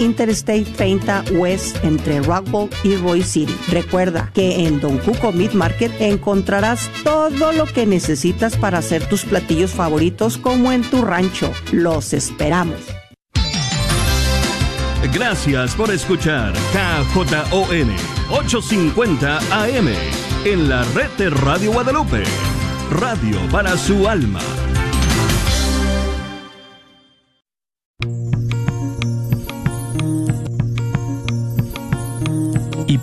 Interstate 30 West entre Rockwell y Roy City. Recuerda que en Don Cuco Meat Market encontrarás todo lo que necesitas para hacer tus platillos favoritos como en tu rancho. Los esperamos. Gracias por escuchar KJON 850 AM en la red de Radio Guadalupe. Radio para su alma.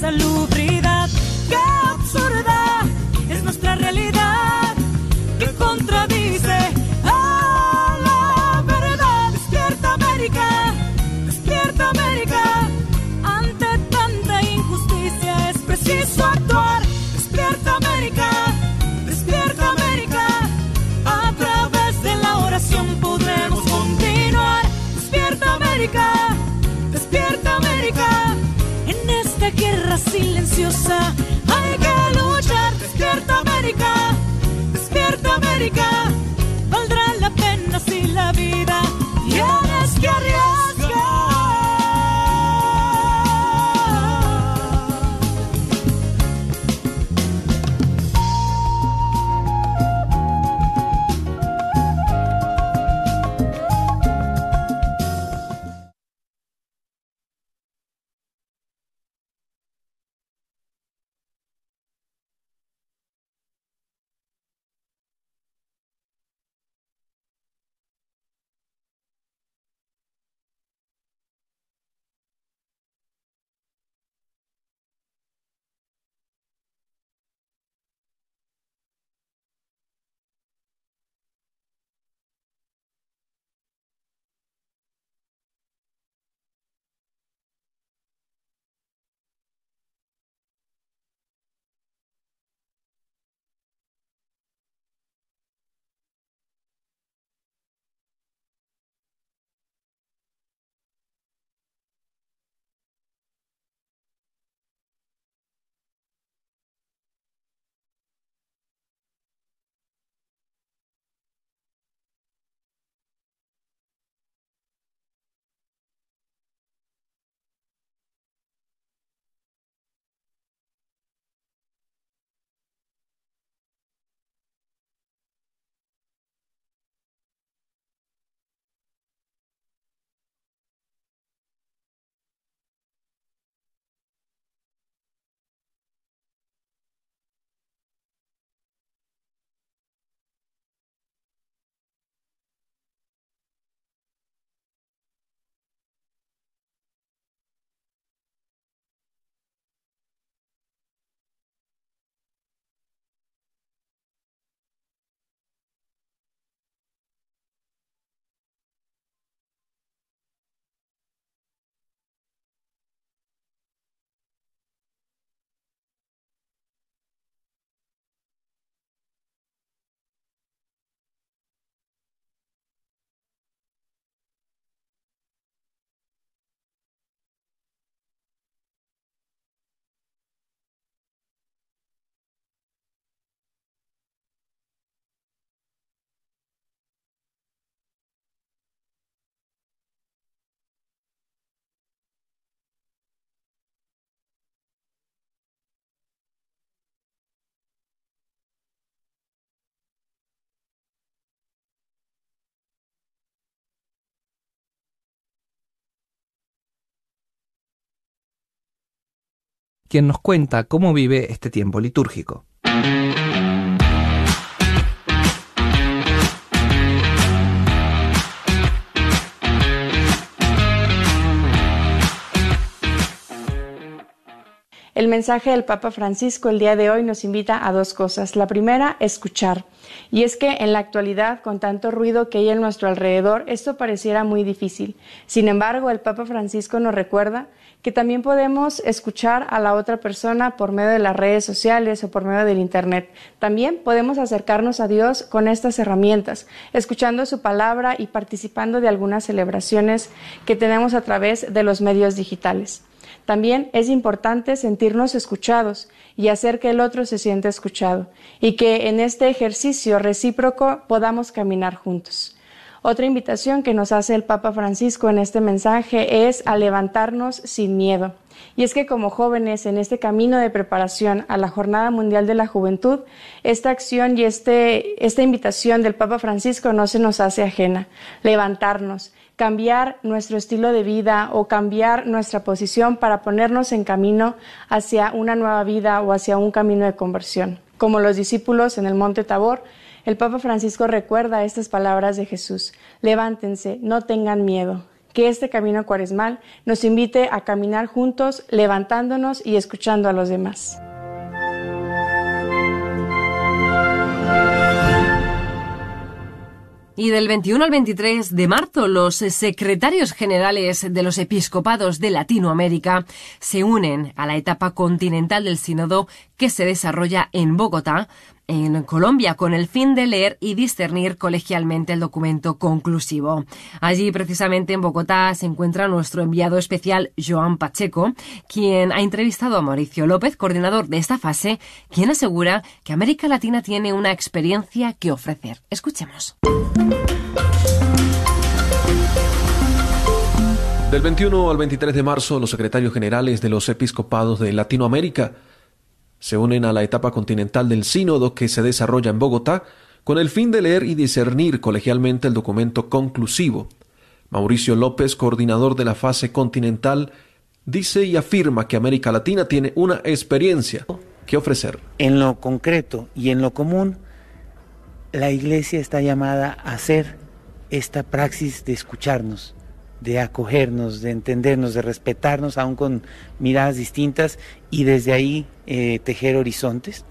acto de salubridad. ¡Qué absurda es nuestra realidad! danza. Quien nos cuenta cómo vive este tiempo litúrgico. El mensaje del Papa Francisco el día de hoy nos invita a dos cosas. La primera, escuchar. Y es que en la actualidad, con tanto ruido que hay en nuestro alrededor, esto pareciera muy difícil. Sin embargo, el Papa Francisco nos recuerda que también podemos escuchar a la otra persona por medio de las redes sociales o por medio del Internet. También podemos acercarnos a Dios con estas herramientas, escuchando su palabra y participando de algunas celebraciones que tenemos a través de los medios digitales. También es importante sentirnos escuchados y hacer que el otro se sienta escuchado y que en este ejercicio recíproco podamos caminar juntos. Otra invitación que nos hace el Papa Francisco en este mensaje es a levantarnos sin miedo. Y es que como jóvenes en este camino de preparación a la Jornada Mundial de la Juventud, esta acción y este, esta invitación del Papa Francisco no se nos hace ajena. Levantarnos, cambiar nuestro estilo de vida o cambiar nuestra posición para ponernos en camino hacia una nueva vida o hacia un camino de conversión. Como los discípulos en el Monte Tabor, el Papa Francisco recuerda estas palabras de Jesús. Levántense, no tengan miedo. Que este camino cuaresmal nos invite a caminar juntos, levantándonos y escuchando a los demás. Y del 21 al 23 de marzo, los secretarios generales de los episcopados de Latinoamérica se unen a la etapa continental del sínodo que se desarrolla en Bogotá en Colombia con el fin de leer y discernir colegialmente el documento conclusivo. Allí, precisamente en Bogotá, se encuentra nuestro enviado especial Joan Pacheco, quien ha entrevistado a Mauricio López, coordinador de esta fase, quien asegura que América Latina tiene una experiencia que ofrecer. Escuchemos. Del 21 al 23 de marzo, los secretarios generales de los episcopados de Latinoamérica se unen a la etapa continental del sínodo que se desarrolla en Bogotá con el fin de leer y discernir colegialmente el documento conclusivo. Mauricio López, coordinador de la fase continental, dice y afirma que América Latina tiene una experiencia que ofrecer. En lo concreto y en lo común, la Iglesia está llamada a hacer esta praxis de escucharnos, de acogernos, de entendernos, de respetarnos, aún con miradas distintas, y desde ahí eh, tejer horizontes.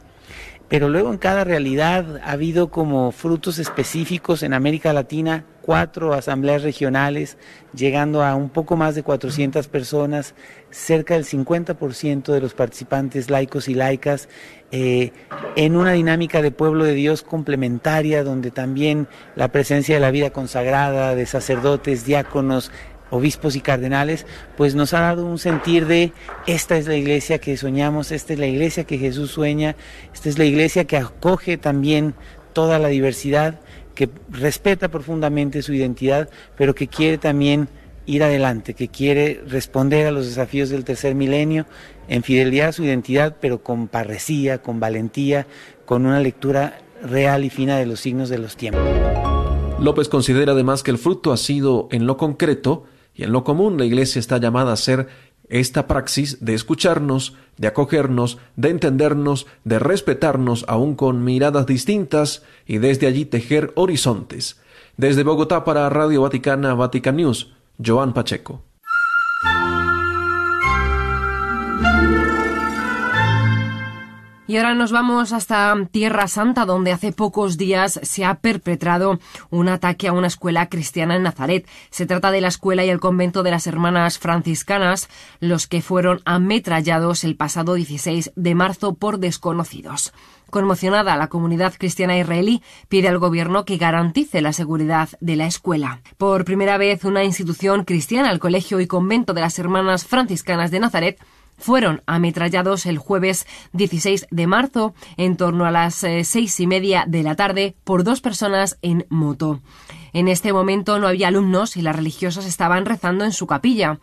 Pero luego en cada realidad ha habido como frutos específicos en América Latina, cuatro asambleas regionales, llegando a un poco más de 400 personas, cerca del 50% de los participantes laicos y laicas, eh, en una dinámica de pueblo de Dios complementaria, donde también la presencia de la vida consagrada, de sacerdotes, diáconos, obispos y cardenales, pues nos ha dado un sentir de esta es la iglesia que soñamos, esta es la iglesia que Jesús sueña, esta es la iglesia que acoge también toda la diversidad, que respeta profundamente su identidad, pero que quiere también ir adelante, que quiere responder a los desafíos del tercer milenio en fidelidad a su identidad, pero con parresía, con valentía, con una lectura real y fina de los signos de los tiempos. López considera además que el fruto ha sido en lo concreto y en lo común la Iglesia está llamada a hacer esta praxis de escucharnos, de acogernos, de entendernos, de respetarnos aún con miradas distintas y desde allí tejer horizontes. Desde Bogotá para Radio Vaticana, Vatican News, Joan Pacheco. Y ahora nos vamos hasta Tierra Santa, donde hace pocos días se ha perpetrado un ataque a una escuela cristiana en Nazaret. Se trata de la escuela y el convento de las hermanas franciscanas, los que fueron ametrallados el pasado 16 de marzo por desconocidos. Conmocionada, la comunidad cristiana israelí pide al gobierno que garantice la seguridad de la escuela. Por primera vez, una institución cristiana, el Colegio y Convento de las Hermanas Franciscanas de Nazaret, fueron ametrallados el jueves 16 de marzo en torno a las eh, seis y media de la tarde por dos personas en moto. En este momento no había alumnos y las religiosas estaban rezando en su capilla.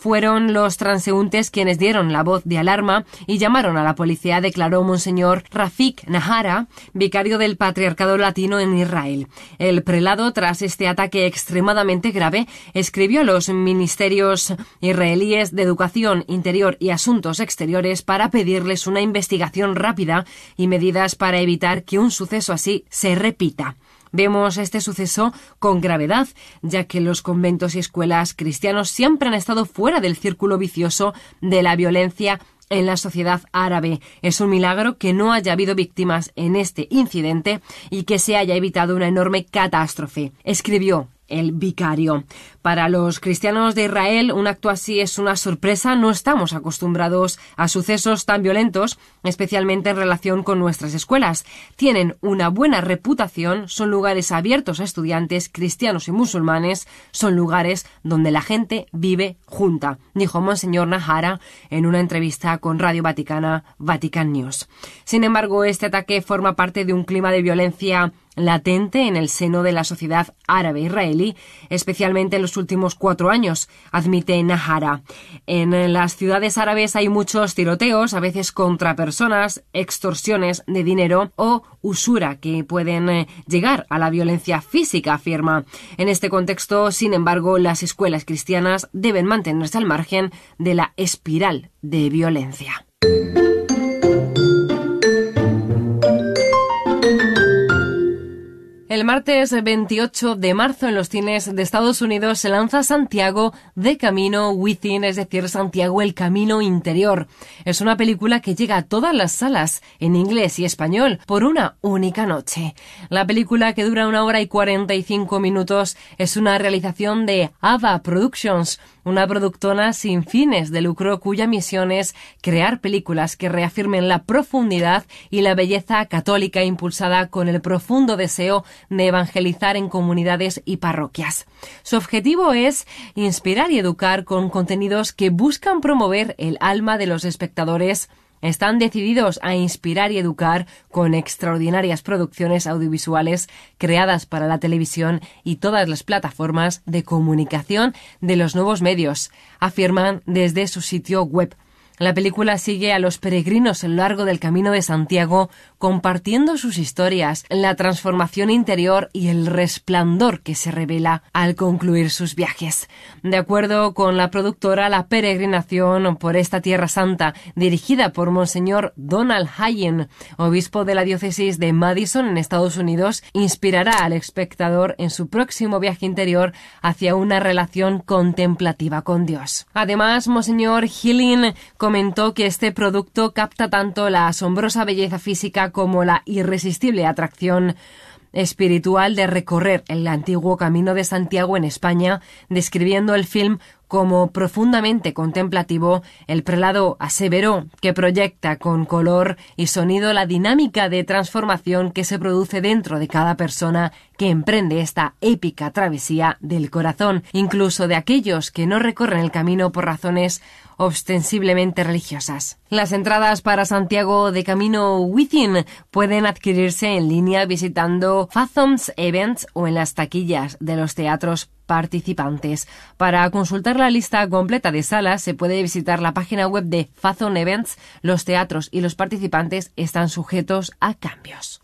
Fueron los transeúntes quienes dieron la voz de alarma y llamaron a la policía, declaró Monseñor Rafik Nahara, vicario del Patriarcado Latino en Israel. El prelado, tras este ataque extremadamente grave, escribió a los ministerios israelíes de Educación, Interior y Asuntos Exteriores para pedirles una investigación rápida y medidas para evitar que un suceso así se repita. Vemos este suceso con gravedad, ya que los conventos y escuelas cristianos siempre han estado fuera del círculo vicioso de la violencia en la sociedad árabe. Es un milagro que no haya habido víctimas en este incidente y que se haya evitado una enorme catástrofe, escribió el vicario. Para los cristianos de Israel, un acto así es una sorpresa. No estamos acostumbrados a sucesos tan violentos, especialmente en relación con nuestras escuelas. Tienen una buena reputación, son lugares abiertos a estudiantes cristianos y musulmanes, son lugares donde la gente vive junta, dijo Monseñor Nahara en una entrevista con Radio Vaticana Vatican News. Sin embargo, este ataque forma parte de un clima de violencia latente en el seno de la sociedad árabe israelí, especialmente en los últimos cuatro años, admite Nahara. En las ciudades árabes hay muchos tiroteos, a veces contra personas, extorsiones de dinero o usura que pueden eh, llegar a la violencia física, afirma. En este contexto, sin embargo, las escuelas cristianas deben mantenerse al margen de la espiral de violencia. El martes 28 de marzo en los cines de Estados Unidos se lanza Santiago de Camino Within, es decir, Santiago el Camino Interior. Es una película que llega a todas las salas, en inglés y español, por una única noche. La película, que dura una hora y 45 minutos, es una realización de Ava Productions, una productora sin fines de lucro cuya misión es crear películas que reafirmen la profundidad y la belleza católica impulsada con el profundo deseo de evangelizar en comunidades y parroquias. Su objetivo es inspirar y educar con contenidos que buscan promover el alma de los espectadores están decididos a inspirar y educar con extraordinarias producciones audiovisuales creadas para la televisión y todas las plataformas de comunicación de los nuevos medios, afirman desde su sitio web. La película sigue a los peregrinos a lo largo del Camino de Santiago compartiendo sus historias, la transformación interior y el resplandor que se revela al concluir sus viajes. De acuerdo con la productora, la peregrinación por esta Tierra Santa, dirigida por Monseñor Donald Hayen, obispo de la diócesis de Madison en Estados Unidos, inspirará al espectador en su próximo viaje interior hacia una relación contemplativa con Dios. Además, Monseñor Healing comentó que este producto capta tanto la asombrosa belleza física como la irresistible atracción espiritual de recorrer el antiguo camino de Santiago en España, describiendo el film como profundamente contemplativo, el prelado aseveró que proyecta con color y sonido la dinámica de transformación que se produce dentro de cada persona que emprende esta épica travesía del corazón, incluso de aquellos que no recorren el camino por razones ostensiblemente religiosas. Las entradas para Santiago de Camino Within pueden adquirirse en línea visitando Fathoms Events o en las taquillas de los teatros participantes. Para consultar la lista completa de salas se puede visitar la página web de Fathom Events. Los teatros y los participantes están sujetos a cambios.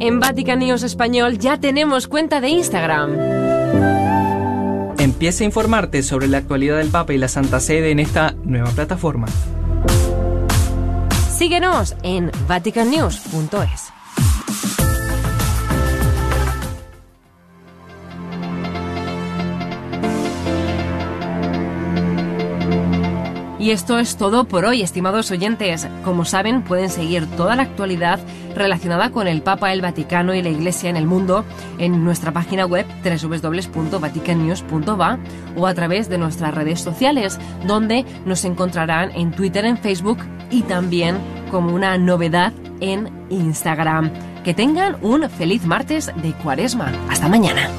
En Vatican News Español ya tenemos cuenta de Instagram. Empieza a informarte sobre la actualidad del Papa y la Santa Sede en esta nueva plataforma. Síguenos en vaticannews.es. Y esto es todo por hoy, estimados oyentes. Como saben, pueden seguir toda la actualidad relacionada con el Papa, el Vaticano y la Iglesia en el mundo en nuestra página web www.vaticannews.va o a través de nuestras redes sociales, donde nos encontrarán en Twitter, en Facebook y también como una novedad en Instagram. Que tengan un feliz martes de Cuaresma. Hasta mañana.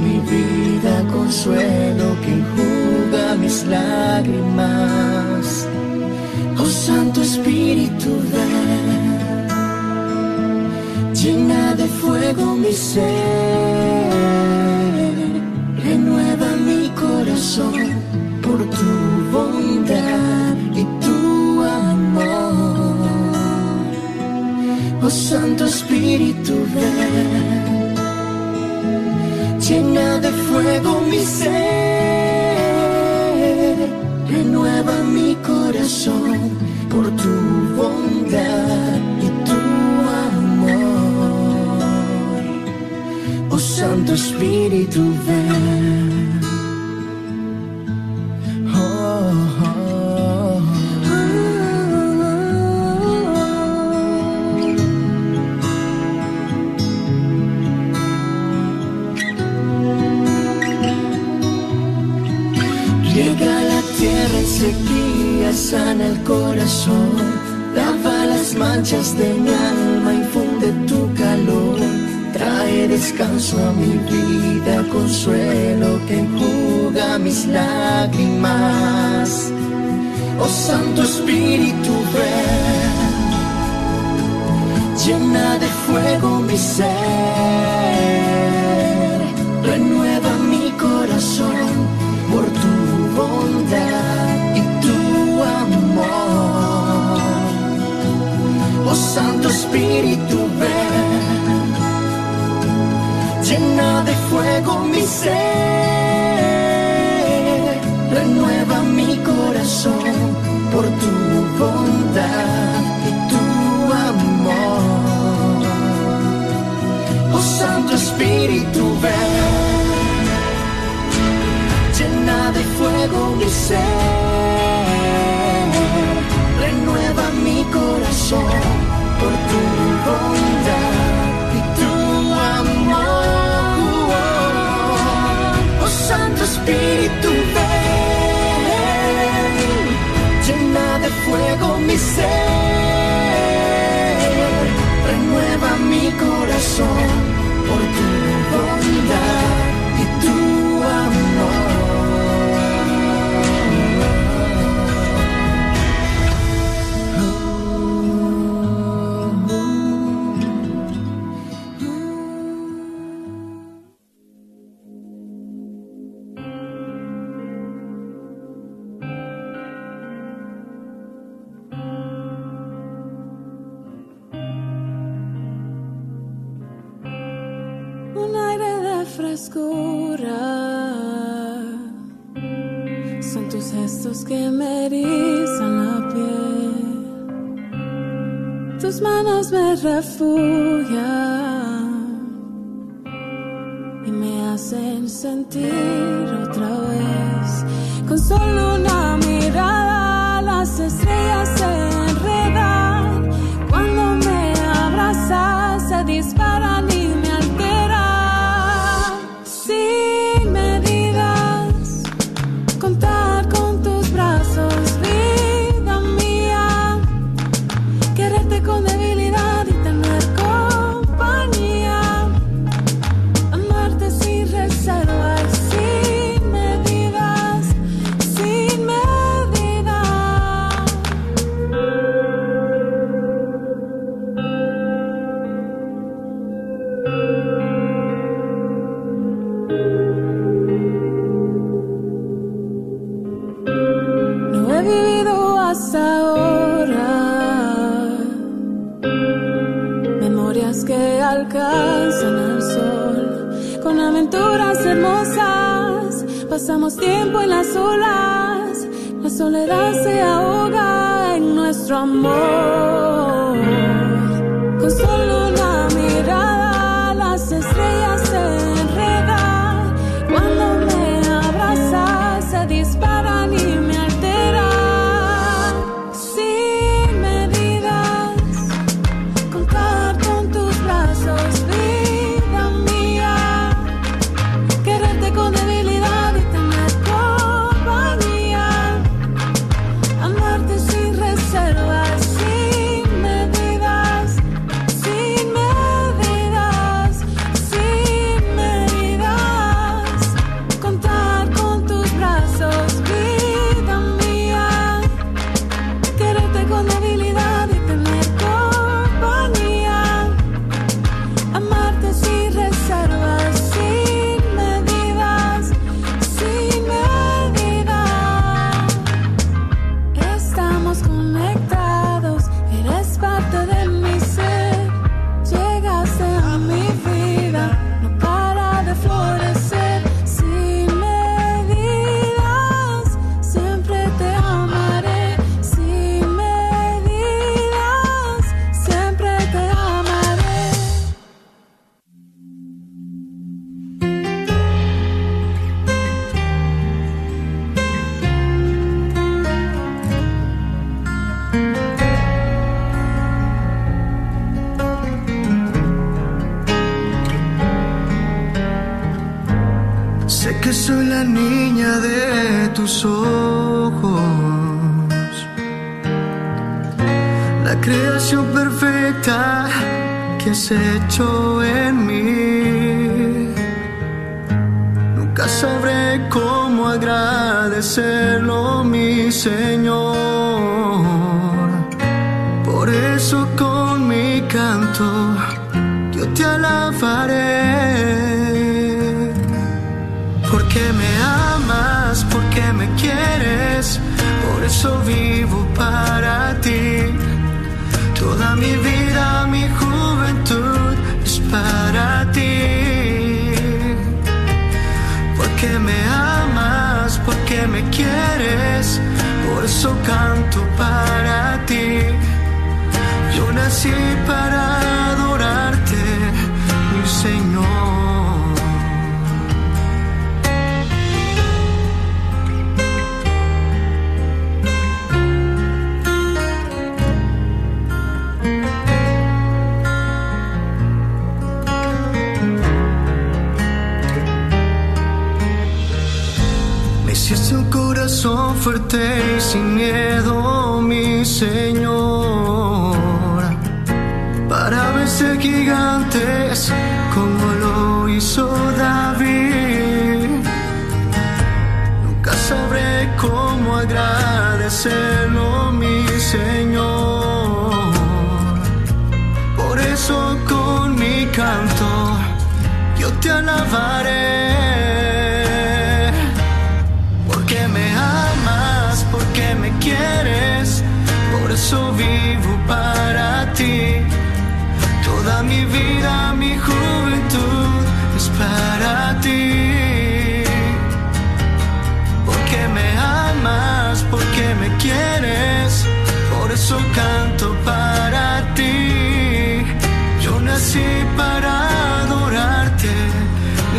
mi vida consuelo que enjuga mis lágrimas. Oh Santo Espíritu, ven, llena de fuego mi ser. renueva mi corazón por tu bondad y tu amor. Oh Santo Espíritu, ven. espíritu ven. dear. con mi canto, yo te alabaré. Porque me amas, porque me quieres, por eso vivo para ti. Toda mi vida, mi juventud es para ti. Porque me amas, porque me quieres, por eso canto para ti así para agradecerlo, mi Señor. Por eso con mi canto yo te alabaré.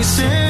chasing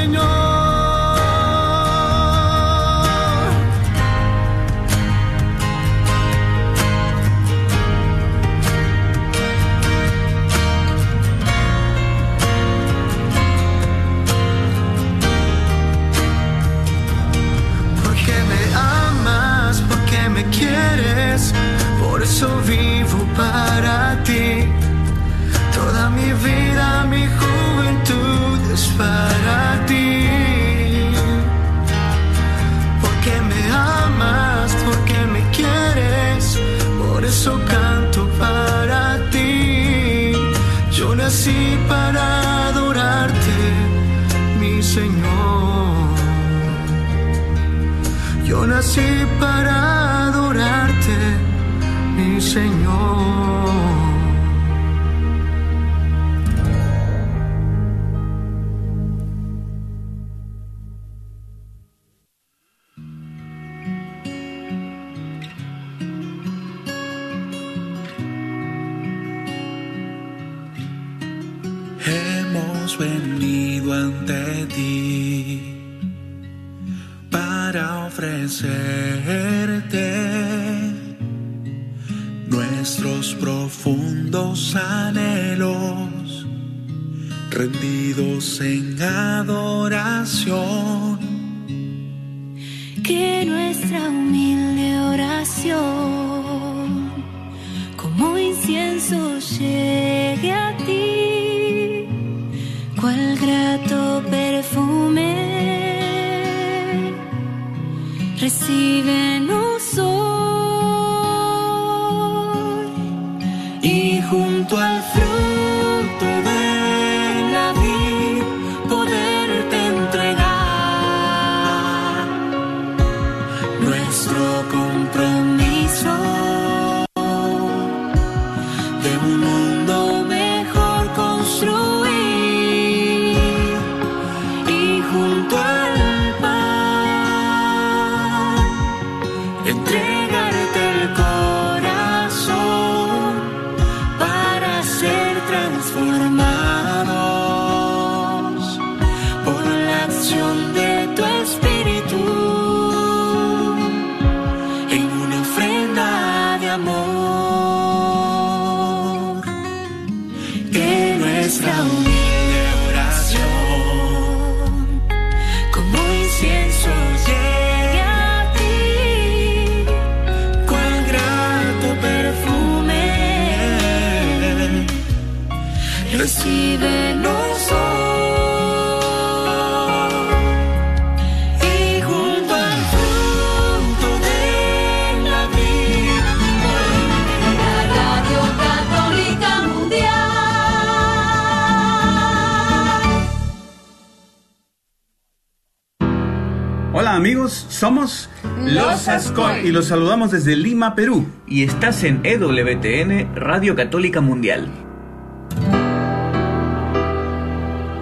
somos Los Ascol. y los saludamos desde Lima, Perú. Y estás en EWTN, Radio Católica Mundial.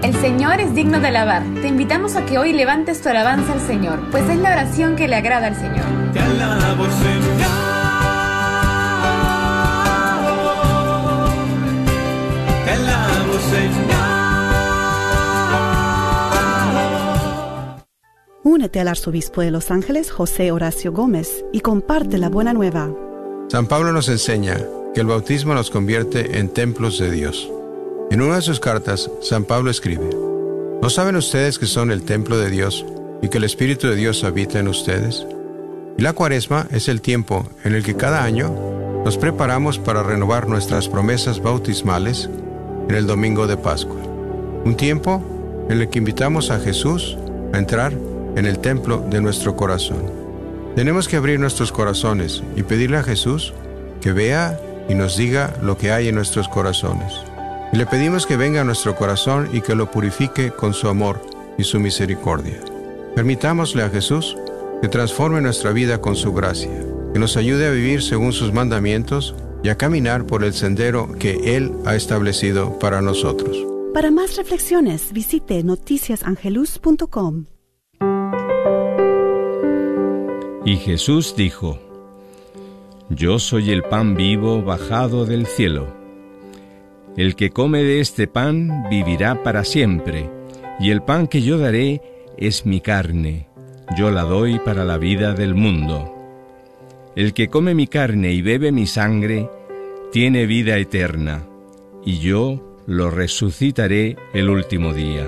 El Señor es digno de alabar. Te invitamos a que hoy levantes tu alabanza al Señor, pues es la oración que le agrada al Señor. Te alabo, Señor. Te alabo, Señor. Únete al arzobispo de Los Ángeles, José Horacio Gómez, y comparte la buena nueva. San Pablo nos enseña que el bautismo nos convierte en templos de Dios. En una de sus cartas, San Pablo escribe, ¿No saben ustedes que son el templo de Dios y que el Espíritu de Dios habita en ustedes? Y la cuaresma es el tiempo en el que cada año nos preparamos para renovar nuestras promesas bautismales en el domingo de Pascua. Un tiempo en el que invitamos a Jesús a entrar en el templo de nuestro corazón. Tenemos que abrir nuestros corazones y pedirle a Jesús que vea y nos diga lo que hay en nuestros corazones. Y le pedimos que venga a nuestro corazón y que lo purifique con su amor y su misericordia. Permitámosle a Jesús que transforme nuestra vida con su gracia, que nos ayude a vivir según sus mandamientos y a caminar por el sendero que Él ha establecido para nosotros. Para más reflexiones, visite noticiasangelus.com. Y Jesús dijo, Yo soy el pan vivo bajado del cielo. El que come de este pan vivirá para siempre, y el pan que yo daré es mi carne, yo la doy para la vida del mundo. El que come mi carne y bebe mi sangre, tiene vida eterna, y yo lo resucitaré el último día.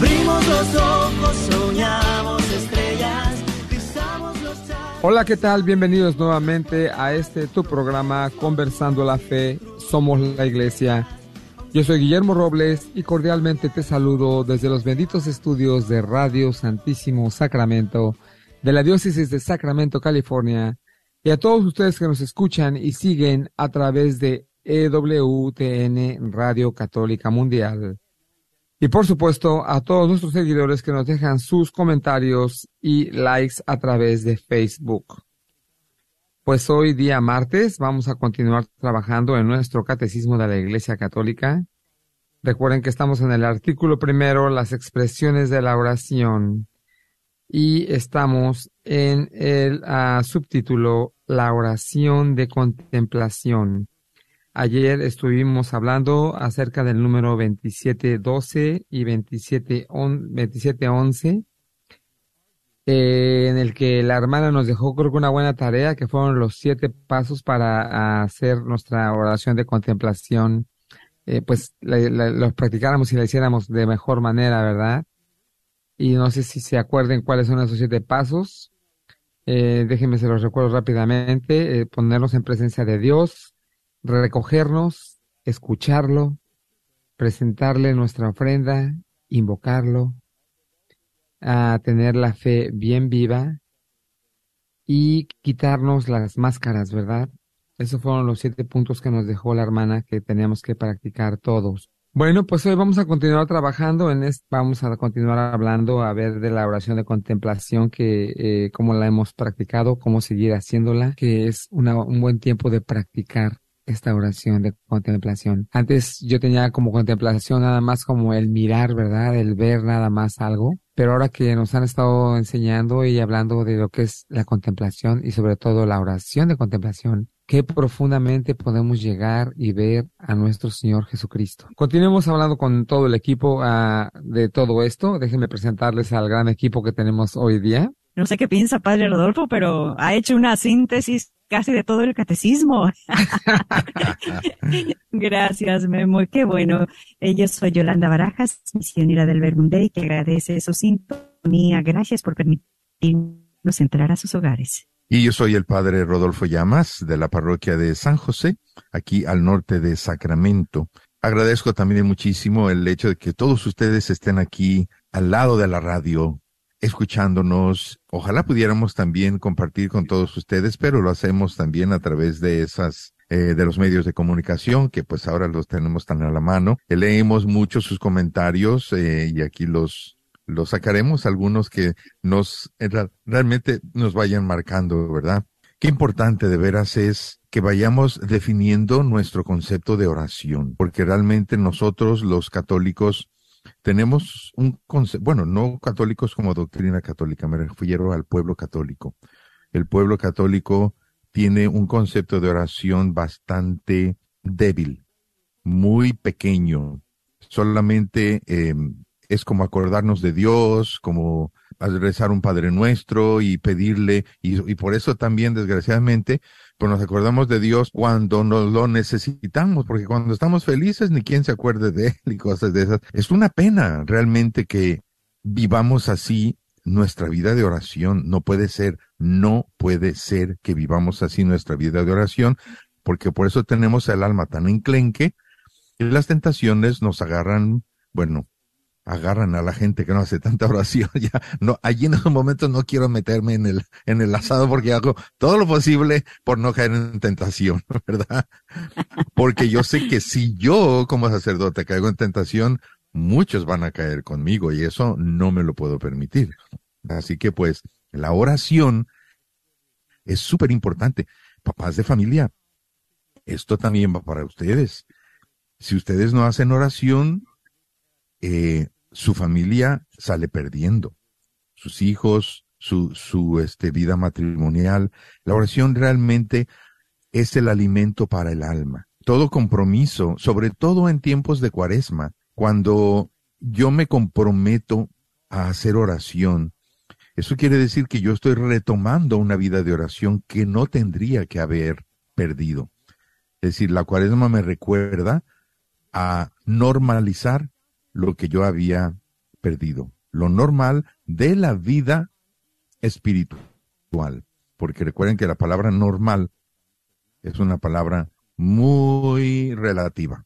Abrimos los ojos, soñamos estrellas, pisamos los Hola, ¿qué tal? Bienvenidos nuevamente a este tu programa Conversando la Fe, Somos la Iglesia. Yo soy Guillermo Robles y cordialmente te saludo desde los benditos estudios de Radio Santísimo Sacramento de la Diócesis de Sacramento, California, y a todos ustedes que nos escuchan y siguen a través de EWTN Radio Católica Mundial. Y por supuesto a todos nuestros seguidores que nos dejan sus comentarios y likes a través de Facebook. Pues hoy día martes vamos a continuar trabajando en nuestro catecismo de la Iglesia Católica. Recuerden que estamos en el artículo primero, las expresiones de la oración, y estamos en el uh, subtítulo La oración de contemplación. Ayer estuvimos hablando acerca del número 2712 y 2711, eh, en el que la hermana nos dejó creo que una buena tarea, que fueron los siete pasos para hacer nuestra oración de contemplación, eh, pues los practicáramos y la hiciéramos de mejor manera, ¿verdad? Y no sé si se acuerden cuáles son esos siete pasos. Eh, déjenme se los recuerdo rápidamente. ponernos en presencia de Dios, recogernos, escucharlo, presentarle nuestra ofrenda, invocarlo, a tener la fe bien viva y quitarnos las máscaras, ¿verdad? Esos fueron los siete puntos que nos dejó la hermana que teníamos que practicar todos. Bueno, pues hoy vamos a continuar trabajando en esto, vamos a continuar hablando a ver de la oración de contemplación que eh, cómo la hemos practicado, cómo seguir haciéndola, que es una, un buen tiempo de practicar esta oración de contemplación. Antes yo tenía como contemplación nada más como el mirar, ¿verdad? El ver nada más algo. Pero ahora que nos han estado enseñando y hablando de lo que es la contemplación y sobre todo la oración de contemplación, qué profundamente podemos llegar y ver a nuestro Señor Jesucristo. Continuemos hablando con todo el equipo uh, de todo esto. Déjenme presentarles al gran equipo que tenemos hoy día. No sé qué piensa Padre Rodolfo, pero ha hecho una síntesis casi de todo el catecismo. Gracias, Memo. Qué bueno. Yo soy Yolanda Barajas, misionera del Verbunday, que agradece su sintonía. Gracias por permitirnos entrar a sus hogares. Y yo soy el Padre Rodolfo Llamas, de la parroquia de San José, aquí al norte de Sacramento. Agradezco también muchísimo el hecho de que todos ustedes estén aquí al lado de la radio, escuchándonos. Ojalá pudiéramos también compartir con todos ustedes, pero lo hacemos también a través de esas eh, de los medios de comunicación que pues ahora los tenemos tan a la mano. Eh, leemos mucho sus comentarios eh, y aquí los los sacaremos algunos que nos realmente nos vayan marcando, ¿verdad? Qué importante de veras es que vayamos definiendo nuestro concepto de oración, porque realmente nosotros los católicos tenemos un concepto, bueno, no católicos como doctrina católica, me refiero al pueblo católico. El pueblo católico tiene un concepto de oración bastante débil, muy pequeño. Solamente eh, es como acordarnos de Dios, como rezar un Padre Nuestro y pedirle, y, y por eso también, desgraciadamente, pues nos acordamos de Dios cuando nos lo necesitamos, porque cuando estamos felices ni quien se acuerde de Él y cosas de esas. Es una pena realmente que vivamos así nuestra vida de oración. No puede ser, no puede ser que vivamos así nuestra vida de oración, porque por eso tenemos el alma tan enclenque y las tentaciones nos agarran, bueno, agarran a la gente que no hace tanta oración, ya no, allí en esos momentos no quiero meterme en el, en el asado porque hago todo lo posible por no caer en tentación, ¿verdad? Porque yo sé que si yo como sacerdote caigo en tentación, muchos van a caer conmigo y eso no me lo puedo permitir. Así que pues la oración es súper importante. Papás de familia, esto también va para ustedes. Si ustedes no hacen oración, eh, su familia sale perdiendo. Sus hijos, su, su este, vida matrimonial. La oración realmente es el alimento para el alma. Todo compromiso, sobre todo en tiempos de cuaresma, cuando yo me comprometo a hacer oración, eso quiere decir que yo estoy retomando una vida de oración que no tendría que haber perdido. Es decir, la cuaresma me recuerda a normalizar lo que yo había perdido, lo normal de la vida espiritual. Porque recuerden que la palabra normal es una palabra muy relativa.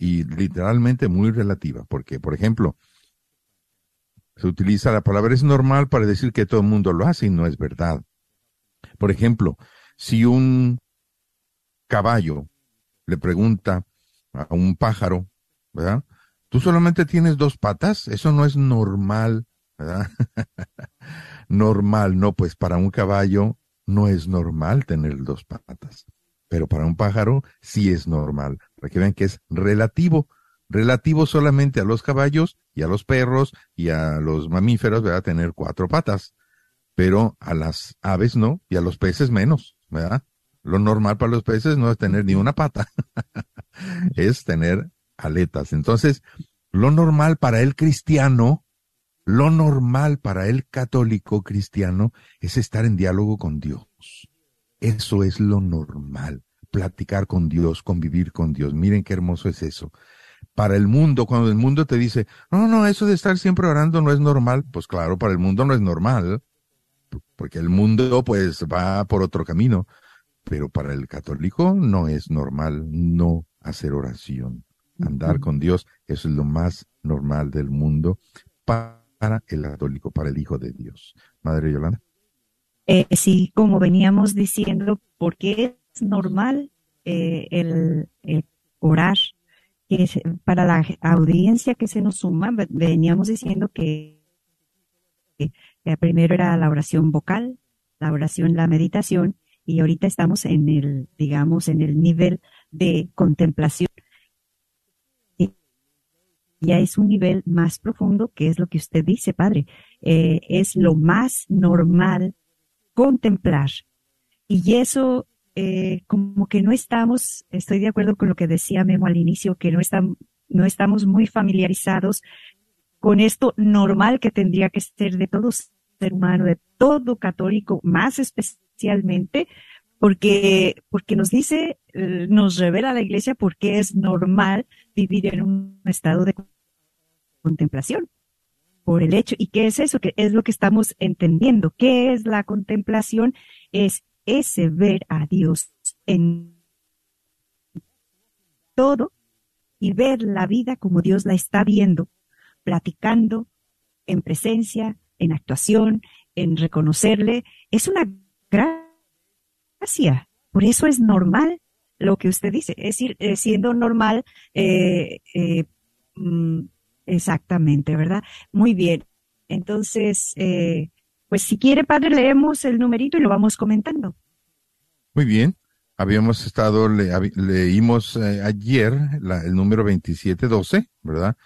Y literalmente muy relativa. Porque, por ejemplo, Se utiliza la palabra es normal para decir que todo el mundo lo hace y no es verdad. Por ejemplo, si un caballo le pregunta a un pájaro, ¿verdad? Tú solamente tienes dos patas, eso no es normal, ¿verdad? normal, no, pues para un caballo no es normal tener dos patas, pero para un pájaro sí es normal, para que vean que es relativo, relativo solamente a los caballos y a los perros y a los mamíferos, ¿verdad? Tener cuatro patas, pero a las aves no y a los peces menos, ¿verdad? Lo normal para los peces no es tener ni una pata, es tener aletas. Entonces, lo normal para el cristiano, lo normal para el católico cristiano es estar en diálogo con Dios. Eso es lo normal, platicar con Dios, convivir con Dios. Miren qué hermoso es eso. Para el mundo, cuando el mundo te dice, no, no, eso de estar siempre orando no es normal, pues claro, para el mundo no es normal, porque el mundo pues va por otro camino, pero para el católico no es normal no hacer oración. Andar con Dios eso es lo más normal del mundo para el católico, para el Hijo de Dios. Madre Yolanda. Eh, sí, como veníamos diciendo, porque es normal eh, el, el orar, que es- para la audiencia que se nos suma, ve- veníamos diciendo que, que primero era la oración vocal, la oración, la meditación, y ahorita estamos en el, digamos, en el nivel de contemplación. Ya es un nivel más profundo, que es lo que usted dice, padre. Eh, es lo más normal contemplar. Y eso, eh, como que no estamos, estoy de acuerdo con lo que decía Memo al inicio, que no, no estamos muy familiarizados con esto normal que tendría que ser de todo ser humano, de todo católico, más especialmente, porque, porque nos dice, eh, nos revela la iglesia por qué es normal vivir en un estado de contemplación por el hecho. ¿Y qué es eso? Que es lo que estamos entendiendo. ¿Qué es la contemplación? Es ese ver a Dios en todo y ver la vida como Dios la está viendo, platicando en presencia, en actuación, en reconocerle. Es una gracia. Por eso es normal lo que usted dice. Es decir, eh, siendo normal, eh, eh, mm, Exactamente, ¿verdad? Muy bien. Entonces, eh, pues si quiere, padre, leemos el numerito y lo vamos comentando. Muy bien. Habíamos estado, le- leímos eh, ayer la- el número 2712, ¿verdad?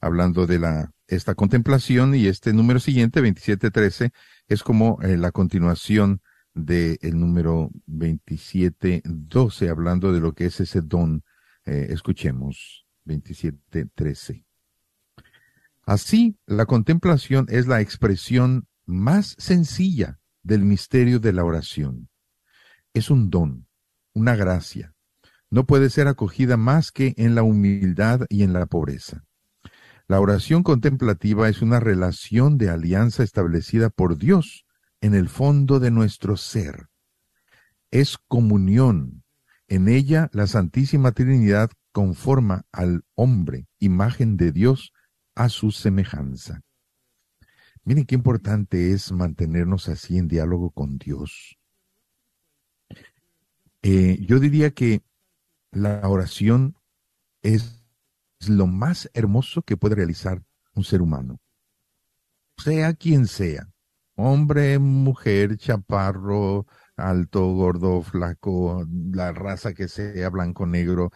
Hablando de la, esta contemplación y este número siguiente, 2713, es como la continuación del número 2712, hablando de lo que es ese don. Eh, escuchemos, 2713. Así, la contemplación es la expresión más sencilla del misterio de la oración. Es un don, una gracia. No puede ser acogida más que en la humildad y en la pobreza. La oración contemplativa es una relación de alianza establecida por Dios en el fondo de nuestro ser. Es comunión. En ella la Santísima Trinidad conforma al hombre, imagen de Dios, a su semejanza. Miren qué importante es mantenernos así en diálogo con Dios. Eh, yo diría que la oración es lo más hermoso que puede realizar un ser humano, sea quien sea, hombre, mujer, chaparro, alto, gordo, flaco, la raza que sea, blanco, negro.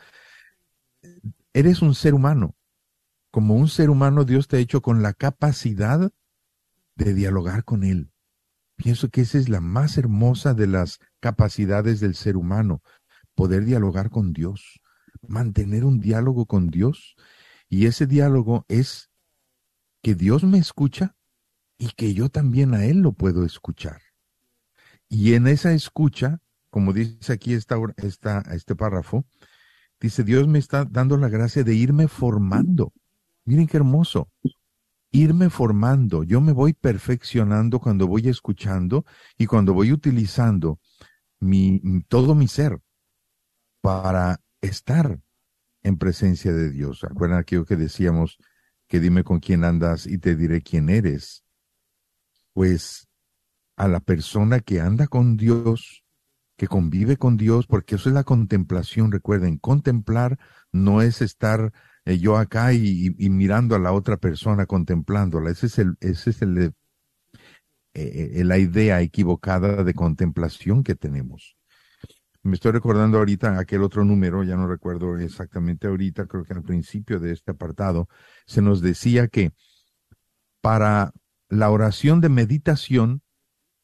Eres un ser humano. Como un ser humano, Dios te ha hecho con la capacidad de dialogar con Él. Pienso que esa es la más hermosa de las capacidades del ser humano, poder dialogar con Dios, mantener un diálogo con Dios. Y ese diálogo es que Dios me escucha y que yo también a Él lo puedo escuchar. Y en esa escucha, como dice aquí esta, esta, este párrafo, dice, Dios me está dando la gracia de irme formando. Miren qué hermoso irme formando, yo me voy perfeccionando cuando voy escuchando y cuando voy utilizando mi, todo mi ser para estar en presencia de Dios. Recuerdan aquello que decíamos que dime con quién andas y te diré quién eres. Pues a la persona que anda con Dios, que convive con Dios, porque eso es la contemplación, recuerden, contemplar no es estar eh, yo acá y, mirando a la otra persona, contemplándola, ese es el, ese es el, eh, eh, la idea equivocada de contemplación que tenemos. Me estoy recordando ahorita aquel otro número, ya no recuerdo exactamente ahorita, creo que al principio de este apartado, se nos decía que para la oración de meditación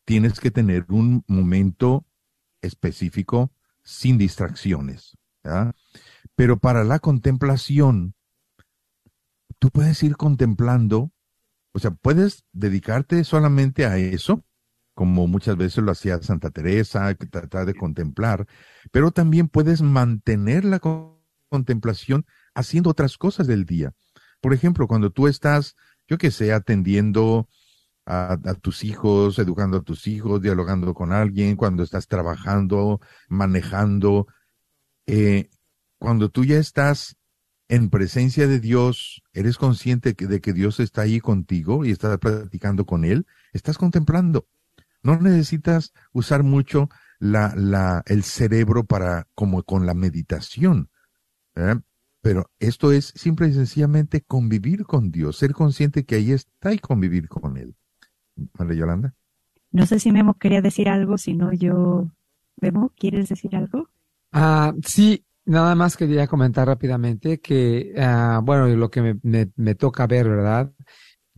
tienes que tener un momento específico sin distracciones. Pero para la contemplación, tú puedes ir contemplando, o sea, puedes dedicarte solamente a eso, como muchas veces lo hacía Santa Teresa, que tratar de contemplar, pero también puedes mantener la contemplación haciendo otras cosas del día. Por ejemplo, cuando tú estás, yo que sé, atendiendo a, tus hijos, educando a tus hijos, dialogando con alguien, cuando estás trabajando, manejando, eh, cuando tú ya estás en presencia de Dios, eres consciente de que Dios está ahí contigo y estás platicando con Él, estás contemplando. No necesitas usar mucho la, la, el cerebro para, como con la meditación. ¿eh? Pero esto es simple y sencillamente convivir con Dios, ser consciente que ahí está y convivir con Él. María Yolanda. No sé si Memo quería decir algo, si no yo. Memo, ¿quieres decir algo? Ah, sí, nada más quería comentar rápidamente que, ah, bueno, lo que me, me, me toca ver, ¿verdad?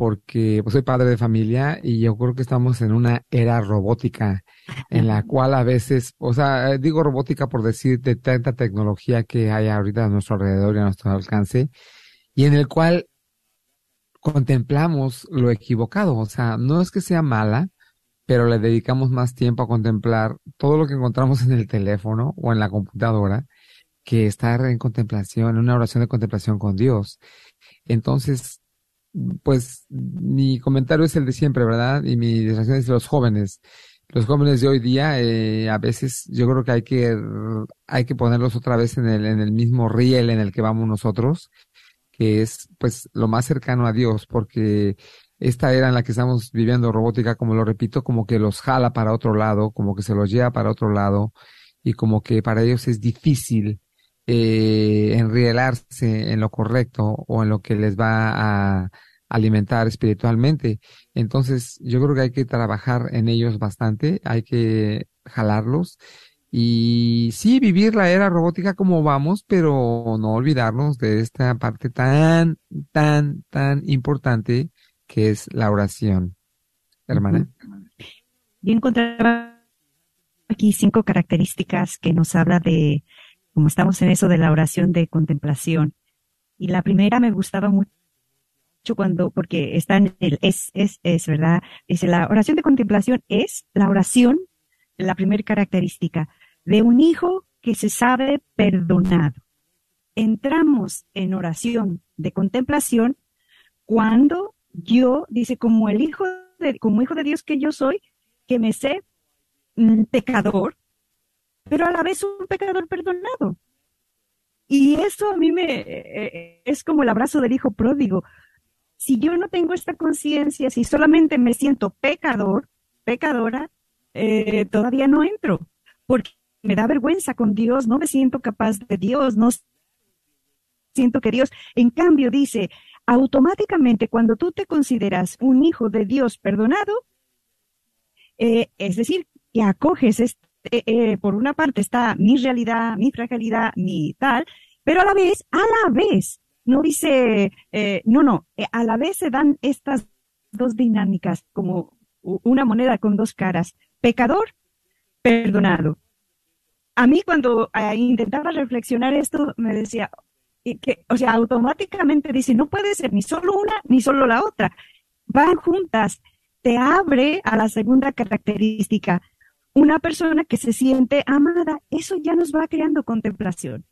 porque pues, soy padre de familia y yo creo que estamos en una era robótica en la cual a veces, o sea, digo robótica por decir de tanta tecnología que hay ahorita a nuestro alrededor y a nuestro alcance, y en el cual contemplamos lo equivocado, o sea, no es que sea mala, pero le dedicamos más tiempo a contemplar todo lo que encontramos en el teléfono o en la computadora que estar en contemplación, en una oración de contemplación con Dios. Entonces, pues mi comentario es el de siempre, ¿verdad? Y mi distracción es de los jóvenes. Los jóvenes de hoy día, eh, a veces yo creo que hay que, hay que ponerlos otra vez en el, en el mismo riel en el que vamos nosotros, que es pues lo más cercano a Dios, porque esta era en la que estamos viviendo robótica, como lo repito, como que los jala para otro lado, como que se los lleva para otro lado, y como que para ellos es difícil eh, enrielarse en lo correcto o en lo que les va a alimentar espiritualmente. Entonces, yo creo que hay que trabajar en ellos bastante, hay que jalarlos y sí vivir la era robótica como vamos, pero no olvidarnos de esta parte tan, tan, tan importante que es la oración. Hermana. Yo encontraba aquí cinco características que nos habla de como estamos en eso de la oración de contemplación. Y la primera me gustaba mucho cuando, porque está en el es, es, es, ¿verdad? Dice, la oración de contemplación es la oración, la primera característica, de un hijo que se sabe perdonado. Entramos en oración de contemplación cuando yo, dice, como el hijo de, como hijo de Dios que yo soy, que me sé pecador, pero a la vez un pecador perdonado. Y eso a mí me eh, es como el abrazo del hijo pródigo. Si yo no tengo esta conciencia, si solamente me siento pecador, pecadora, eh, todavía no entro, porque me da vergüenza con Dios, no me siento capaz de Dios, no siento que Dios, en cambio dice, automáticamente cuando tú te consideras un hijo de Dios perdonado, eh, es decir, que acoges este eh, eh, por una parte está mi realidad, mi fragilidad, mi tal, pero a la vez, a la vez, no dice, eh, no, no, a la vez se dan estas dos dinámicas como una moneda con dos caras, pecador, perdonado. A mí cuando eh, intentaba reflexionar esto, me decía, que, o sea, automáticamente dice, no puede ser ni solo una ni solo la otra, van juntas, te abre a la segunda característica, una persona que se siente amada, eso ya nos va creando contemplación.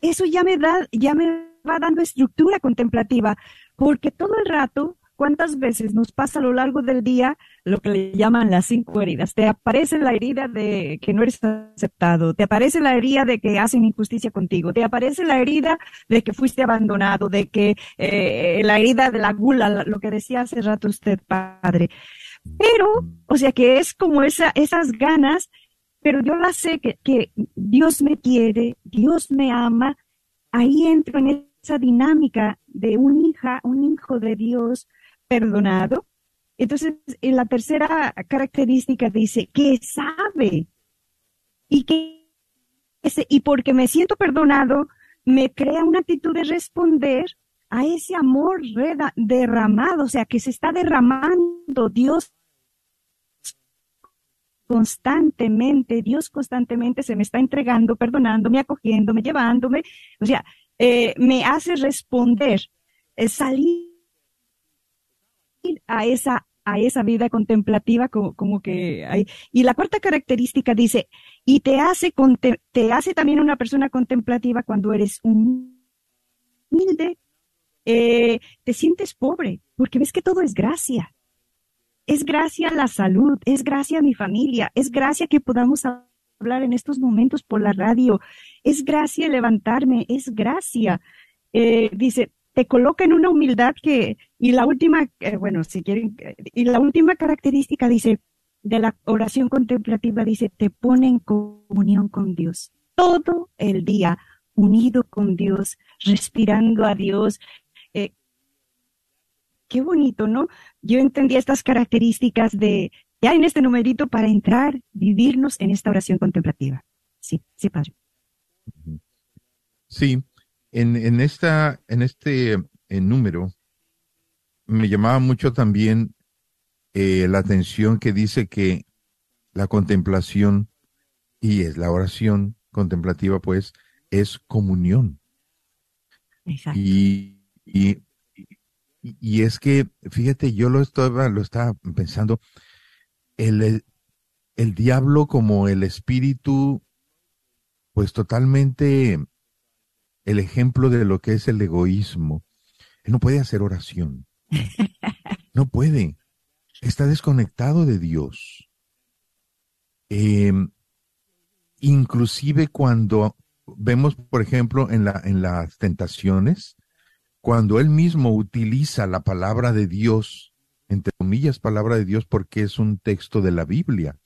Eso ya me da, ya me va dando estructura contemplativa, porque todo el rato, ¿cuántas veces nos pasa a lo largo del día lo que le llaman las cinco heridas? Te aparece la herida de que no eres aceptado, te aparece la herida de que hacen injusticia contigo, te aparece la herida de que fuiste abandonado, de que eh, la herida de la gula, lo que decía hace rato usted, padre. Pero, o sea, que es como esa, esas ganas, pero yo la sé que, que Dios me quiere, Dios me ama, ahí entro en esa dinámica de un hija, un hijo de Dios perdonado. Entonces, en la tercera característica dice que sabe y que y porque me siento perdonado, me crea una actitud de responder a ese amor derramado, o sea, que se está derramando Dios constantemente, Dios constantemente se me está entregando, perdonándome, acogiéndome, llevándome, o sea, eh, me hace responder, eh, salir a esa a esa vida contemplativa como, como que hay. Y la cuarta característica dice, y te hace, te hace también una persona contemplativa cuando eres humilde, eh, te sientes pobre, porque ves que todo es gracia. Es gracia la salud, es gracia mi familia, es gracia que podamos hablar en estos momentos por la radio, es gracia levantarme, es gracia. Eh, dice, te coloca en una humildad que, y la última, eh, bueno, si quieren, eh, y la última característica dice, de la oración contemplativa, dice, te pone en comunión con Dios todo el día, unido con Dios, respirando a Dios. Eh, qué bonito, ¿no? Yo entendí estas características de, ya en este numerito para entrar, vivirnos en esta oración contemplativa. Sí, sí, padre. Sí, en, en, esta, en este eh, número me llamaba mucho también eh, la atención que dice que la contemplación y es la oración contemplativa, pues, es comunión. Y, y, y- y es que, fíjate, yo lo estaba, lo estaba pensando, el, el, el diablo como el espíritu, pues totalmente el ejemplo de lo que es el egoísmo. Él no puede hacer oración. No puede. Está desconectado de Dios. Eh, inclusive cuando vemos, por ejemplo, en, la, en las tentaciones, cuando él mismo utiliza la palabra de Dios, entre comillas, palabra de Dios, porque es un texto de la Biblia.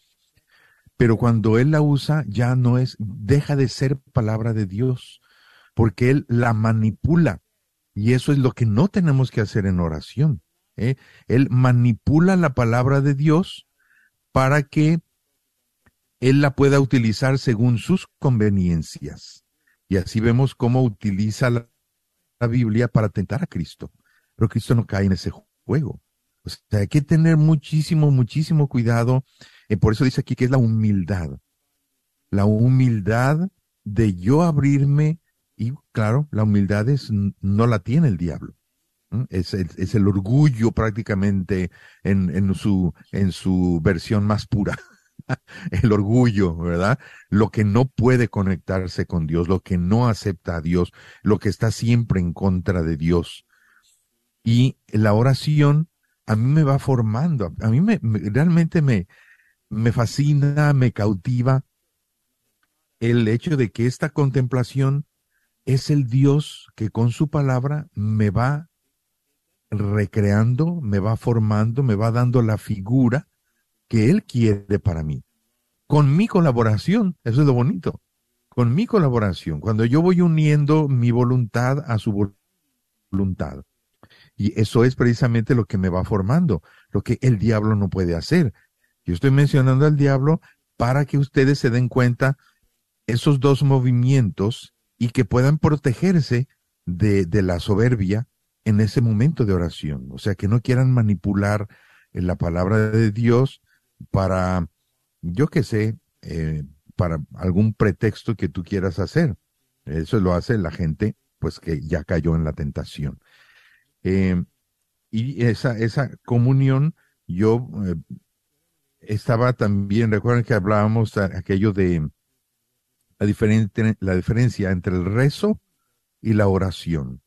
Pero cuando él la usa, ya no es, deja de ser palabra de Dios, porque él la manipula. Y eso es lo que no tenemos que hacer en oración. ¿eh? Él manipula la palabra de Dios para que él la pueda utilizar según sus conveniencias. Y así vemos cómo utiliza la, Biblia para tentar a Cristo. Pero Cristo no cae en ese juego. O sea, hay que tener muchísimo, muchísimo cuidado. Eh, por eso dice aquí que es la humildad. La humildad de yo abrirme y claro, la humildad es, no la tiene el diablo. ¿m? Es, el- es el orgullo prácticamente en, en, su, en su versión más pura. el orgullo, ¿verdad? Lo que no puede conectarse con Dios, lo que no acepta a Dios, lo que está siempre en contra de Dios. Y la oración a mí me va formando, a mí me, me- realmente me, me fascina, me cautiva el hecho de que esta contemplación es el Dios que con su palabra me va recreando, me va formando, me va dando la figura que Él quiere para mí. Con mi colaboración, eso es lo bonito, con mi colaboración, cuando yo voy uniendo mi voluntad a su vol- voluntad. Y eso es precisamente lo que me va formando, lo que el diablo no puede hacer. Yo estoy mencionando al diablo para que ustedes se den cuenta esos dos movimientos y que puedan protegerse de, de la soberbia en ese momento de oración. O sea, que no quieran manipular eh, la palabra de Dios para, yo qué sé, eh, para algún pretexto que tú quieras hacer. Eso lo hace la gente, pues que ya cayó en la tentación. Eh, y esa, esa comunión, yo estaba también, recuerden que hablábamos aquello de la, diferente, la diferencia entre el rezo y la oración.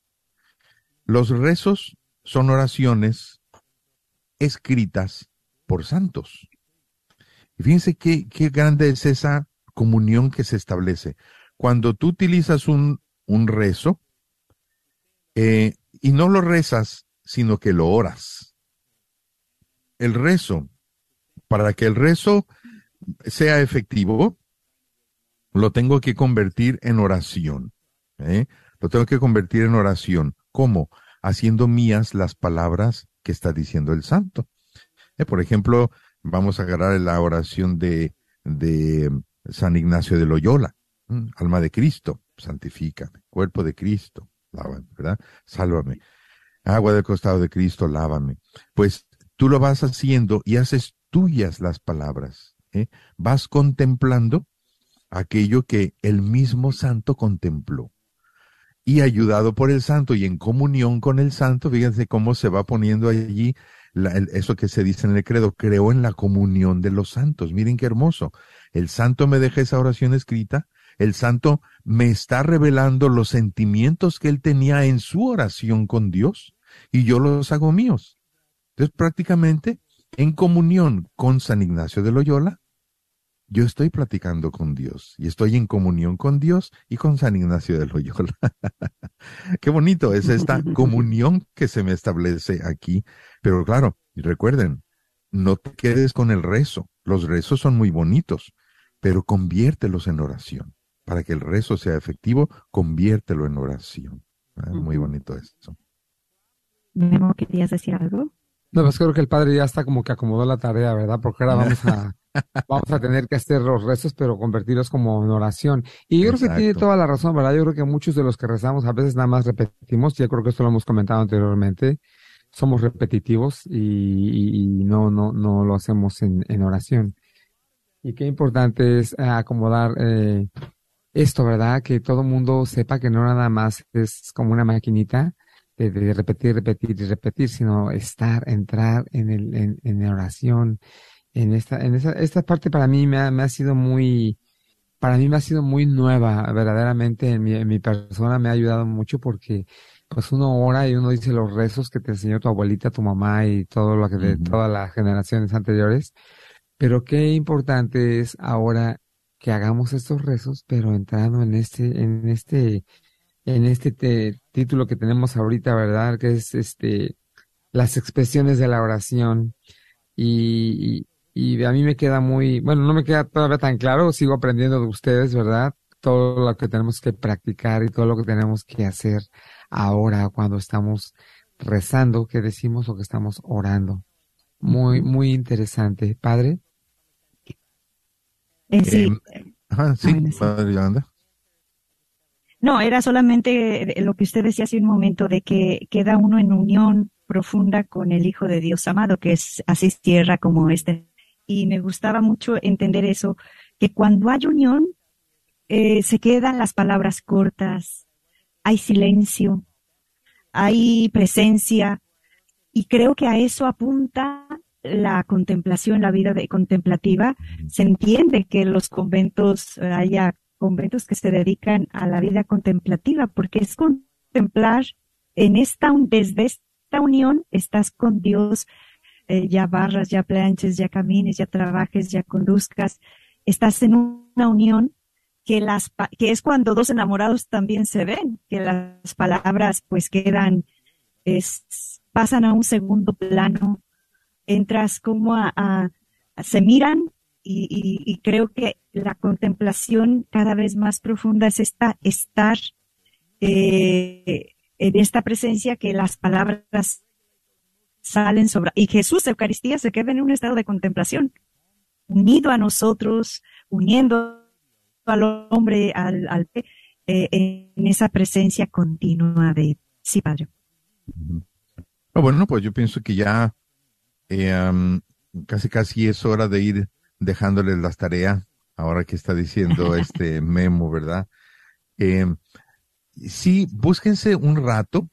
Los rezos son oraciones escritas por santos. Y fíjense qué, qué grande es esa comunión que se establece. Cuando tú utilizas un, un rezo, eh, y no lo rezas, sino que lo oras. El rezo, para que el rezo sea efectivo, lo tengo que convertir en oración. ¿eh? Lo tengo que convertir en oración. ¿Cómo? Haciendo mías las palabras que está diciendo el santo. Eh, por ejemplo, vamos a agarrar la oración de, de San Ignacio de Loyola. Alma de Cristo, santifícame. Cuerpo de Cristo, lávame, ¿verdad? Sálvame. Agua del costado de Cristo, lávame. Pues tú lo vas haciendo y haces tuyas las palabras. ¿eh? Vas contemplando aquello que el mismo santo contempló. Y ayudado por el santo y en comunión con el santo, fíjense cómo se va poniendo allí eso que se dice en el credo, creo en la comunión de los santos. Miren qué hermoso. El santo me deja esa oración escrita, el santo me está revelando los sentimientos que él tenía en su oración con Dios y yo los hago míos. Entonces prácticamente en comunión con San Ignacio de Loyola, yo estoy platicando con Dios y estoy en comunión con Dios y con San Ignacio de Loyola. Qué bonito es esta comunión que se me establece aquí. Pero claro, recuerden, no te quedes con el rezo. Los rezos son muy bonitos, pero conviértelos en oración. Para que el rezo sea efectivo, conviértelo en oración. Ah, Muy bonito eso. Memo, ¿querías decir algo? No, pues creo que el padre ya está como que acomodó la tarea, ¿verdad? Porque ahora vamos a, vamos a tener que hacer los rezos, pero convertirlos como en oración. Y yo creo que tiene toda la razón, ¿verdad? Yo creo que muchos de los que rezamos a veces nada más repetimos, y yo creo que esto lo hemos comentado anteriormente, somos repetitivos y, y- y no, no, no lo hacemos en, en oración. Y qué importante es eh, acomodar eh, esto, ¿verdad? Que todo el mundo sepa que no nada más es como una maquinita de, de repetir, repetir y repetir, sino estar, entrar en el, en, en oración. En esta, en esa, esta parte para mí me ha, me ha sido muy, para mí me ha sido muy nueva, verdaderamente en mi, en mi persona me ha ayudado mucho porque pues uno ora y uno dice los rezos que te enseñó tu abuelita, tu mamá y todo lo que de todas las generaciones anteriores. Pero qué importante es ahora que hagamos estos rezos, pero entrando en este, en este, en este te- título que tenemos ahorita, ¿verdad? Que es este, las expresiones de la oración. Y, y, a mí me queda muy, bueno, no me queda todavía tan claro, sigo aprendiendo de ustedes, ¿verdad? Todo lo que tenemos que practicar y todo lo que tenemos que hacer ahora cuando estamos rezando, que decimos o que estamos orando. Muy, muy interesante. Padre. Eh, sí. Eh, ajá, sí. Padre Yolanda. No, era solamente lo que usted decía hace un momento de que queda uno en unión profunda con el Hijo de Dios amado, que es así tierra como este. Y me gustaba mucho entender eso, que cuando hay unión, eh, se quedan las palabras cortas, hay silencio, hay presencia, y creo que a eso apunta la contemplación, la vida de contemplativa. Se entiende que los conventos haya conventos que se dedican a la vida contemplativa, porque es contemplar en esta, desde esta unión estás con Dios, eh, ya barras, ya planches, ya camines, ya trabajes, ya conduzcas, estás en una unión que las, que es cuando dos enamorados también se ven, que las palabras pues quedan, es, pasan a un segundo plano, entras como a, se miran y creo que la contemplación cada vez más profunda es esta, estar eh, en esta presencia que las palabras salen sobre, y Jesús, Eucaristía, se queda en un estado de contemplación, unido a nosotros, uniendo al hombre, al, al eh, en esa presencia continua de, sí, Padre. Ah, bueno, pues yo pienso que ya eh, casi casi es hora de ir dejándoles las tareas, ahora que está diciendo este memo, ¿verdad? Eh, sí, búsquense un rato,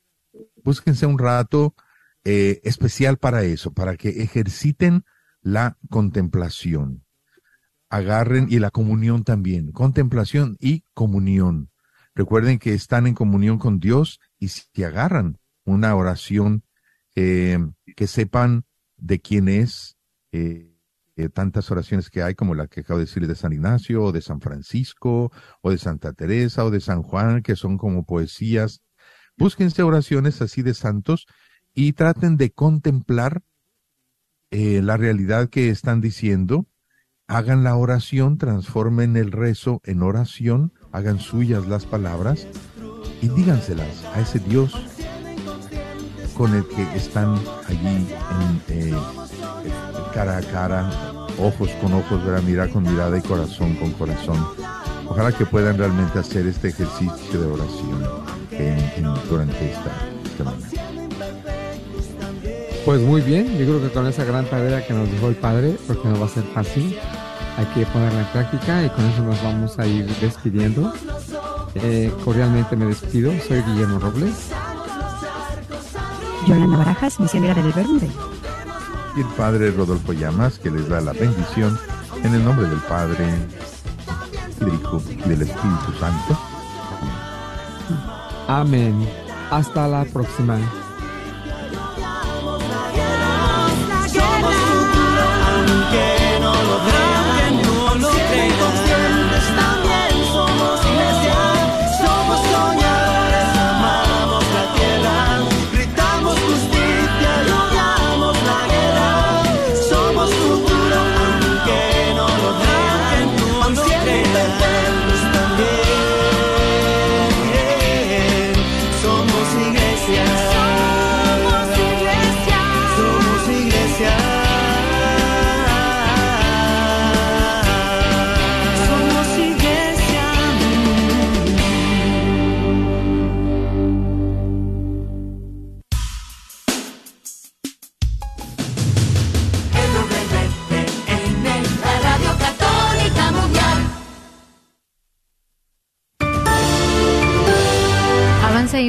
búsquense un rato eh, especial para eso, para que ejerciten la contemplación. Agarren y la comunión también, contemplación y comunión. Recuerden que están en comunión con Dios y si agarran una oración eh, que sepan de quién es, eh, tantas oraciones que hay como la que acabo de decir de San Ignacio, o de San Francisco, o de Santa Teresa, o de San Juan, que son como poesías. Búsquense oraciones así de santos y traten de contemplar eh, la realidad que están diciendo. Hagan la oración, transformen el rezo en oración, hagan suyas las palabras y díganselas a ese Dios con el que están allí eh, cara a cara, ojos con ojos, mirar con mirada y corazón con corazón. Ojalá que puedan realmente hacer este ejercicio de oración durante esta semana. Pues muy bien, yo creo que con esa gran tarea que nos dejó el Padre, porque no va a ser fácil, hay que ponerla en práctica y con eso nos vamos a ir despidiendo. Eh, cordialmente me despido, soy Guillermo Robles. Yolanda Barajas, misionera del Verde. Y el Padre Rodolfo Llamas, que les da la bendición en el nombre del Padre, del Hijo y del Espíritu Santo. Amén. Hasta la próxima.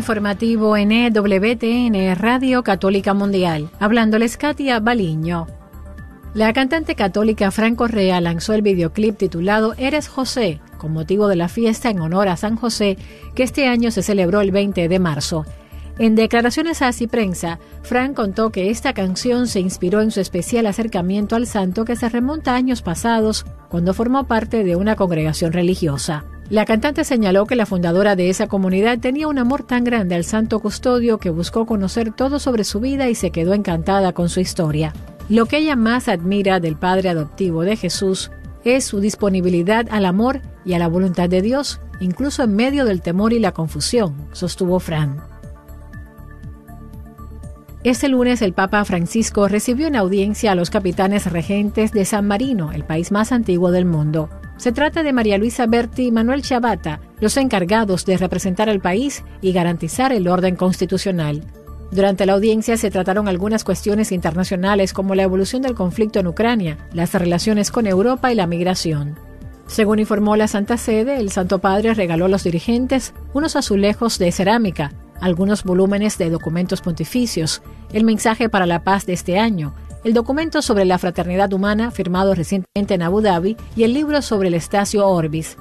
Informativo en EWTN Radio Católica Mundial. Hablándoles Katia Baliño. La cantante católica Fran Correa lanzó el videoclip titulado Eres José, con motivo de la fiesta en honor a San José, que este año se celebró el 20 de marzo. En declaraciones a Así Prensa, Fran contó que esta canción se inspiró en su especial acercamiento al santo que se remonta a años pasados, cuando formó parte de una congregación religiosa. La cantante señaló que la fundadora de esa comunidad tenía un amor tan grande al santo custodio que buscó conocer todo sobre su vida y se quedó encantada con su historia. Lo que ella más admira del Padre adoptivo de Jesús es su disponibilidad al amor y a la voluntad de Dios, incluso en medio del temor y la confusión, sostuvo Fran. Este lunes el Papa Francisco recibió en audiencia a los capitanes regentes de San Marino, el país más antiguo del mundo. Se trata de María Luisa Berti y Manuel Chavata, los encargados de representar al país y garantizar el orden constitucional. Durante la audiencia se trataron algunas cuestiones internacionales como la evolución del conflicto en Ucrania, las relaciones con Europa y la migración. Según informó la Santa Sede, el Santo Padre regaló a los dirigentes unos azulejos de cerámica, algunos volúmenes de documentos pontificios, el mensaje para la paz de este año, el documento sobre la fraternidad humana firmado recientemente en Abu Dhabi y el libro sobre el Estacio Orbis.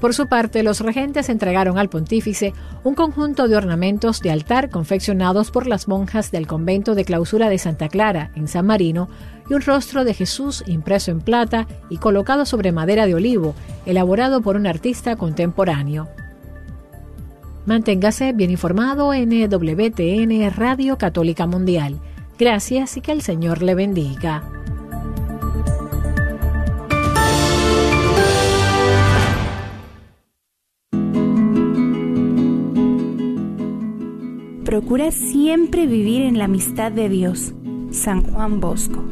Por su parte, los regentes entregaron al pontífice un conjunto de ornamentos de altar confeccionados por las monjas del convento de clausura de Santa Clara, en San Marino, y un rostro de Jesús impreso en plata y colocado sobre madera de olivo, elaborado por un artista contemporáneo. Manténgase bien informado en WTN Radio Católica Mundial. Gracias y que el Señor le bendiga. Procura siempre vivir en la amistad de Dios. San Juan Bosco.